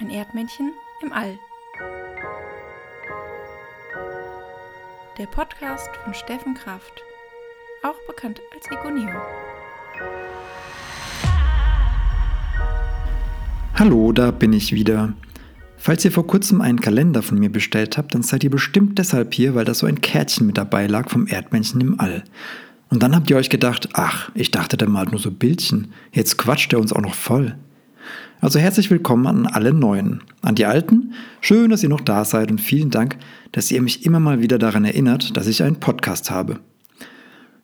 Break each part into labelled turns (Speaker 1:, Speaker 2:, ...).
Speaker 1: Ein Erdmännchen im All. Der Podcast von Steffen Kraft, auch bekannt als Egoneo.
Speaker 2: Hallo, da bin ich wieder. Falls ihr vor kurzem einen Kalender von mir bestellt habt, dann seid ihr bestimmt deshalb hier, weil da so ein Kärtchen mit dabei lag vom Erdmännchen im All. Und dann habt ihr euch gedacht, ach, ich dachte, der malt nur so Bildchen. Jetzt quatscht er uns auch noch voll. Also herzlich willkommen an alle Neuen. An die Alten, schön, dass ihr noch da seid und vielen Dank, dass ihr mich immer mal wieder daran erinnert, dass ich einen Podcast habe.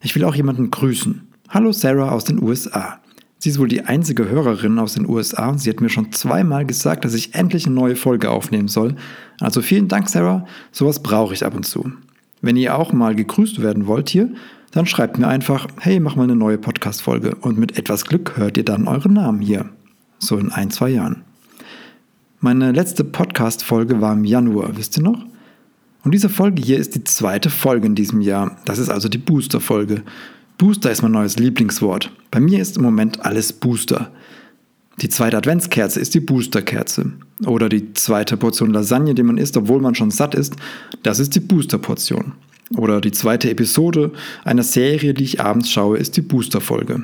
Speaker 2: Ich will auch jemanden grüßen. Hallo Sarah aus den USA. Sie ist wohl die einzige Hörerin aus den USA und sie hat mir schon zweimal gesagt, dass ich endlich eine neue Folge aufnehmen soll. Also vielen Dank, Sarah. Sowas brauche ich ab und zu. Wenn ihr auch mal gegrüßt werden wollt hier, dann schreibt mir einfach, hey, mach mal eine neue Podcast-Folge und mit etwas Glück hört ihr dann euren Namen hier so in ein, zwei Jahren. Meine letzte Podcast-Folge war im Januar, wisst ihr noch? Und diese Folge hier ist die zweite Folge in diesem Jahr. Das ist also die Booster-Folge. Booster ist mein neues Lieblingswort. Bei mir ist im Moment alles Booster. Die zweite Adventskerze ist die Boosterkerze. Oder die zweite Portion Lasagne, die man isst, obwohl man schon satt ist, das ist die Boosterportion. Oder die zweite Episode einer Serie, die ich abends schaue, ist die Boosterfolge.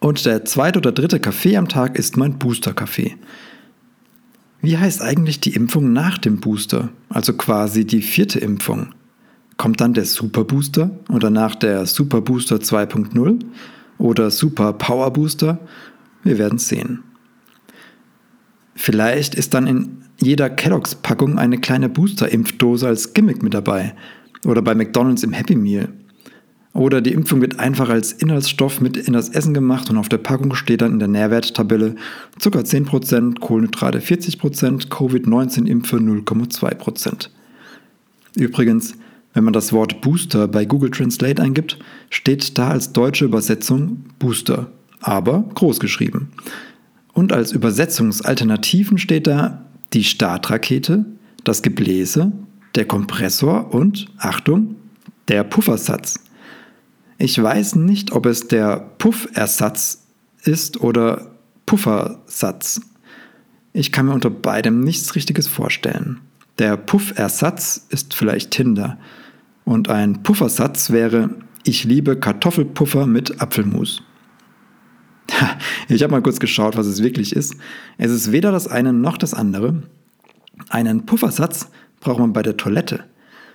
Speaker 2: Und der zweite oder dritte Kaffee am Tag ist mein Booster-Kaffee. Wie heißt eigentlich die Impfung nach dem Booster? Also quasi die vierte Impfung. Kommt dann der Super Booster und danach der Super Booster 2.0 oder Super Power Booster? Wir werden sehen. Vielleicht ist dann in jeder Kelloggs Packung eine kleine Booster-Impfdose als Gimmick mit dabei oder bei McDonald's im Happy Meal. Oder die Impfung wird einfach als Inhaltsstoff mit in das Essen gemacht und auf der Packung steht dann in der Nährwerttabelle Zucker 10%, Kohlenhydrate 40%, Covid-19-Impfe 0,2%. Übrigens, wenn man das Wort Booster bei Google Translate eingibt, steht da als deutsche Übersetzung Booster, aber groß geschrieben. Und als Übersetzungsalternativen steht da die Startrakete, das Gebläse, der Kompressor und, Achtung, der Puffersatz. Ich weiß nicht, ob es der Puffersatz ist oder Puffersatz. Ich kann mir unter beidem nichts Richtiges vorstellen. Der Puffersatz ist vielleicht Tinder. Und ein Puffersatz wäre, ich liebe Kartoffelpuffer mit Apfelmus. Ich habe mal kurz geschaut, was es wirklich ist. Es ist weder das eine noch das andere. Einen Puffersatz braucht man bei der Toilette.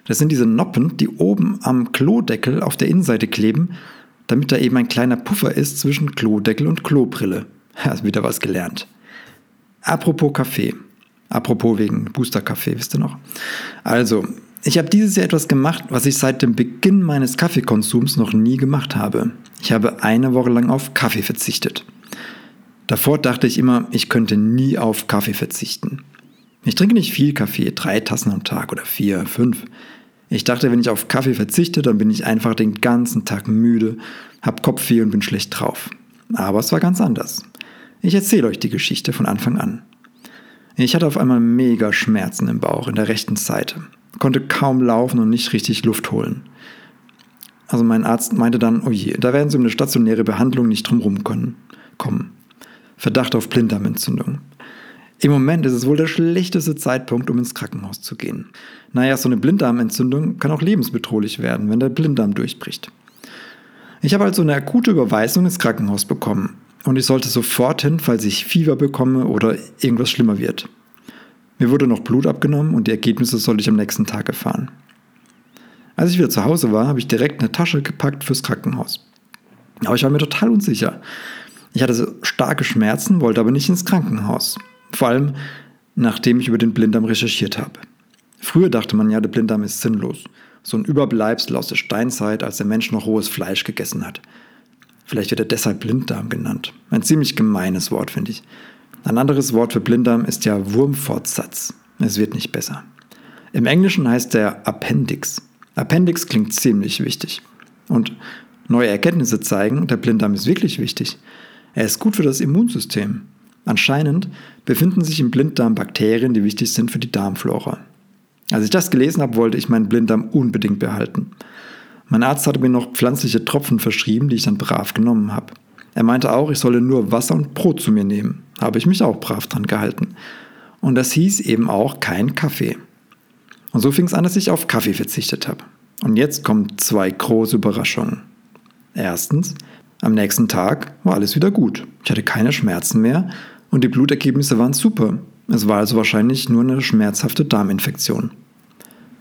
Speaker 2: Das sind diese Noppen, die oben am Klodeckel auf der Innenseite kleben, damit da eben ein kleiner Puffer ist zwischen Klodeckel und Klobrille. Hast wieder was gelernt. Apropos Kaffee. Apropos wegen Booster Kaffee, wisst ihr noch? Also, ich habe dieses Jahr etwas gemacht, was ich seit dem Beginn meines Kaffeekonsums noch nie gemacht habe. Ich habe eine Woche lang auf Kaffee verzichtet. Davor dachte ich immer, ich könnte nie auf Kaffee verzichten. Ich trinke nicht viel Kaffee, drei Tassen am Tag oder vier, fünf. Ich dachte, wenn ich auf Kaffee verzichte, dann bin ich einfach den ganzen Tag müde, hab Kopfweh und bin schlecht drauf. Aber es war ganz anders. Ich erzähle euch die Geschichte von Anfang an. Ich hatte auf einmal mega Schmerzen im Bauch in der rechten Seite, konnte kaum laufen und nicht richtig Luft holen. Also mein Arzt meinte dann, oh je, da werden Sie um eine stationäre Behandlung nicht drumherum kommen. Verdacht auf Blinddarmentzündung. Im Moment ist es wohl der schlechteste Zeitpunkt, um ins Krankenhaus zu gehen. Naja, so eine Blinddarmentzündung kann auch lebensbedrohlich werden, wenn der Blinddarm durchbricht. Ich habe also eine akute Überweisung ins Krankenhaus bekommen und ich sollte sofort hin, falls ich Fieber bekomme oder irgendwas schlimmer wird. Mir wurde noch Blut abgenommen und die Ergebnisse sollte ich am nächsten Tag erfahren. Als ich wieder zu Hause war, habe ich direkt eine Tasche gepackt fürs Krankenhaus. Aber ich war mir total unsicher. Ich hatte so starke Schmerzen, wollte aber nicht ins Krankenhaus. Vor allem, nachdem ich über den Blinddarm recherchiert habe. Früher dachte man ja, der Blinddarm ist sinnlos. So ein Überbleibsel aus der Steinzeit, als der Mensch noch rohes Fleisch gegessen hat. Vielleicht wird er deshalb Blinddarm genannt. Ein ziemlich gemeines Wort, finde ich. Ein anderes Wort für Blinddarm ist ja Wurmfortsatz. Es wird nicht besser. Im Englischen heißt der Appendix. Appendix klingt ziemlich wichtig. Und neue Erkenntnisse zeigen, der Blinddarm ist wirklich wichtig. Er ist gut für das Immunsystem. Anscheinend befinden sich im Blinddarm Bakterien, die wichtig sind für die Darmflora. Als ich das gelesen habe, wollte ich meinen Blinddarm unbedingt behalten. Mein Arzt hatte mir noch pflanzliche Tropfen verschrieben, die ich dann brav genommen habe. Er meinte auch, ich solle nur Wasser und Brot zu mir nehmen. Habe ich mich auch brav dran gehalten. Und das hieß eben auch kein Kaffee. Und so fing es an, dass ich auf Kaffee verzichtet habe. Und jetzt kommen zwei große Überraschungen. Erstens, am nächsten Tag war alles wieder gut. Ich hatte keine Schmerzen mehr und die Blutergebnisse waren super. Es war also wahrscheinlich nur eine schmerzhafte Darminfektion.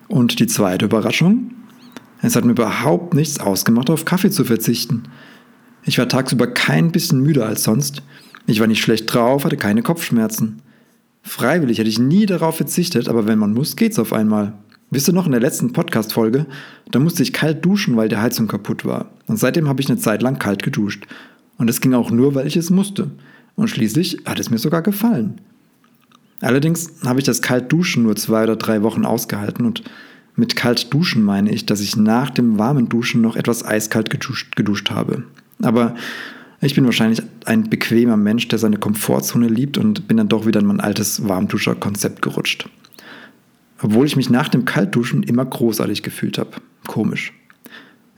Speaker 2: Und die zweite Überraschung? Es hat mir überhaupt nichts ausgemacht, auf Kaffee zu verzichten. Ich war tagsüber kein bisschen müder als sonst. Ich war nicht schlecht drauf, hatte keine Kopfschmerzen. Freiwillig hätte ich nie darauf verzichtet, aber wenn man muss, geht's auf einmal. Wisst ihr noch in der letzten Podcast-Folge? Da musste ich kalt duschen, weil die Heizung kaputt war. Und seitdem habe ich eine Zeit lang kalt geduscht. Und es ging auch nur, weil ich es musste. Und schließlich hat es mir sogar gefallen. Allerdings habe ich das Kaltduschen nur zwei oder drei Wochen ausgehalten und mit kalt duschen meine ich, dass ich nach dem warmen Duschen noch etwas eiskalt geduscht, geduscht habe. Aber ich bin wahrscheinlich ein bequemer Mensch, der seine Komfortzone liebt und bin dann doch wieder in mein altes Warmduscher-Konzept gerutscht. Obwohl ich mich nach dem Kaltduschen immer großartig gefühlt habe. Komisch.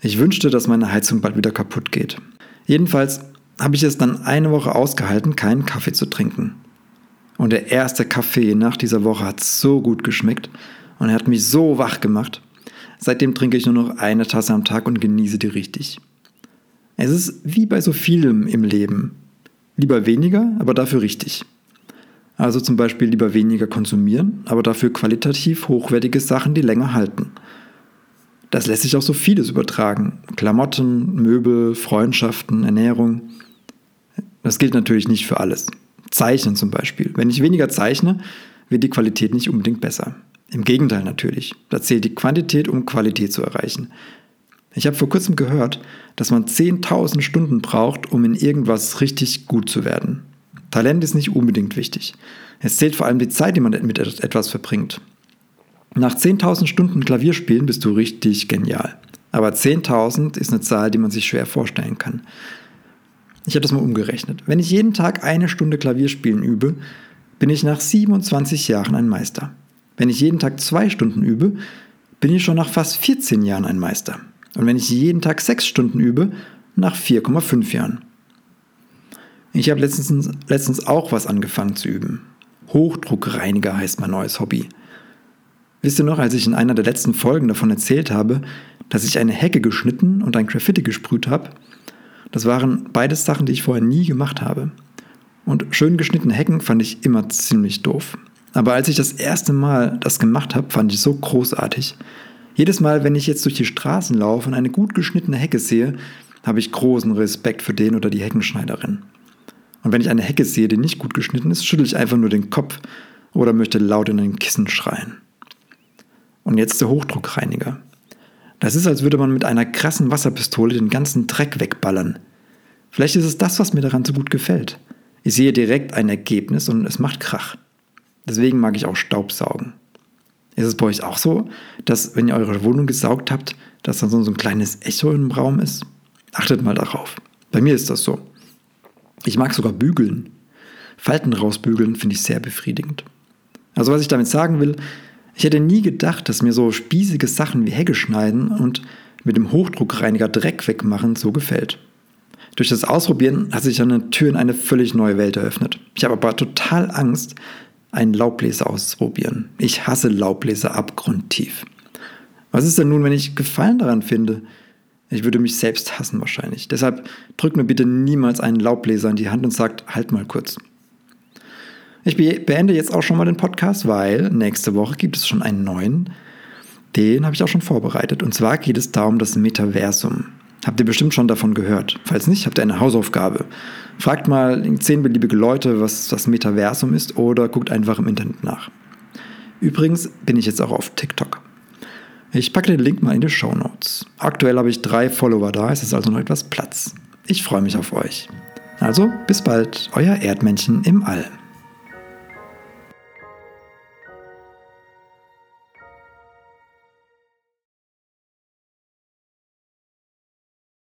Speaker 2: Ich wünschte, dass meine Heizung bald wieder kaputt geht. Jedenfalls habe ich es dann eine Woche ausgehalten, keinen Kaffee zu trinken. Und der erste Kaffee nach dieser Woche hat so gut geschmeckt und er hat mich so wach gemacht. Seitdem trinke ich nur noch eine Tasse am Tag und genieße die richtig. Es ist wie bei so vielem im Leben. Lieber weniger, aber dafür richtig. Also zum Beispiel lieber weniger konsumieren, aber dafür qualitativ hochwertige Sachen, die länger halten. Das lässt sich auch so vieles übertragen. Klamotten, Möbel, Freundschaften, Ernährung. Das gilt natürlich nicht für alles. Zeichnen zum Beispiel. Wenn ich weniger zeichne, wird die Qualität nicht unbedingt besser. Im Gegenteil natürlich. Da zählt die Quantität, um Qualität zu erreichen. Ich habe vor kurzem gehört, dass man 10.000 Stunden braucht, um in irgendwas richtig gut zu werden. Talent ist nicht unbedingt wichtig. Es zählt vor allem die Zeit, die man mit etwas verbringt. Nach 10.000 Stunden Klavierspielen bist du richtig genial. Aber 10.000 ist eine Zahl, die man sich schwer vorstellen kann. Ich habe das mal umgerechnet. Wenn ich jeden Tag eine Stunde Klavierspielen übe, bin ich nach 27 Jahren ein Meister. Wenn ich jeden Tag zwei Stunden übe, bin ich schon nach fast 14 Jahren ein Meister. Und wenn ich jeden Tag sechs Stunden übe, nach 4,5 Jahren. Ich habe letztens, letztens auch was angefangen zu üben. Hochdruckreiniger heißt mein neues Hobby. Wisst ihr noch, als ich in einer der letzten Folgen davon erzählt habe, dass ich eine Hecke geschnitten und ein Graffiti gesprüht habe? Das waren beides Sachen, die ich vorher nie gemacht habe. Und schön geschnittene Hecken fand ich immer ziemlich doof. Aber als ich das erste Mal das gemacht habe, fand ich es so großartig. Jedes Mal, wenn ich jetzt durch die Straßen laufe und eine gut geschnittene Hecke sehe, habe ich großen Respekt für den oder die Heckenschneiderin. Und wenn ich eine Hecke sehe, die nicht gut geschnitten ist, schüttle ich einfach nur den Kopf oder möchte laut in ein Kissen schreien. Und jetzt der Hochdruckreiniger. Das ist, als würde man mit einer krassen Wasserpistole den ganzen Dreck wegballern. Vielleicht ist es das, was mir daran so gut gefällt. Ich sehe direkt ein Ergebnis und es macht Krach. Deswegen mag ich auch Staubsaugen. Ist es bei euch auch so, dass wenn ihr eure Wohnung gesaugt habt, dass dann so ein kleines Echo im Raum ist? Achtet mal darauf. Bei mir ist das so. Ich mag sogar bügeln. Falten rausbügeln finde ich sehr befriedigend. Also was ich damit sagen will, ich hätte nie gedacht, dass mir so spießige Sachen wie Hecke schneiden und mit dem Hochdruckreiniger Dreck wegmachen so gefällt. Durch das Ausprobieren hat sich eine Tür in eine völlig neue Welt eröffnet. Ich habe aber total Angst, einen Laubbläser auszuprobieren. Ich hasse Laubbläser abgrundtief. Was ist denn nun, wenn ich Gefallen daran finde? Ich würde mich selbst hassen wahrscheinlich. Deshalb drückt mir bitte niemals einen Laubbläser in die Hand und sagt, halt mal kurz. Ich beende jetzt auch schon mal den Podcast, weil nächste Woche gibt es schon einen neuen. Den habe ich auch schon vorbereitet. Und zwar geht es da um das Metaversum. Habt ihr bestimmt schon davon gehört. Falls nicht, habt ihr eine Hausaufgabe. Fragt mal zehn beliebige Leute, was das Metaversum ist oder guckt einfach im Internet nach. Übrigens bin ich jetzt auch auf TikTok. Ich packe den Link mal in die Show Notes. Aktuell habe ich drei Follower da, es ist also noch etwas Platz. Ich freue mich auf euch. Also bis bald, euer Erdmännchen im All.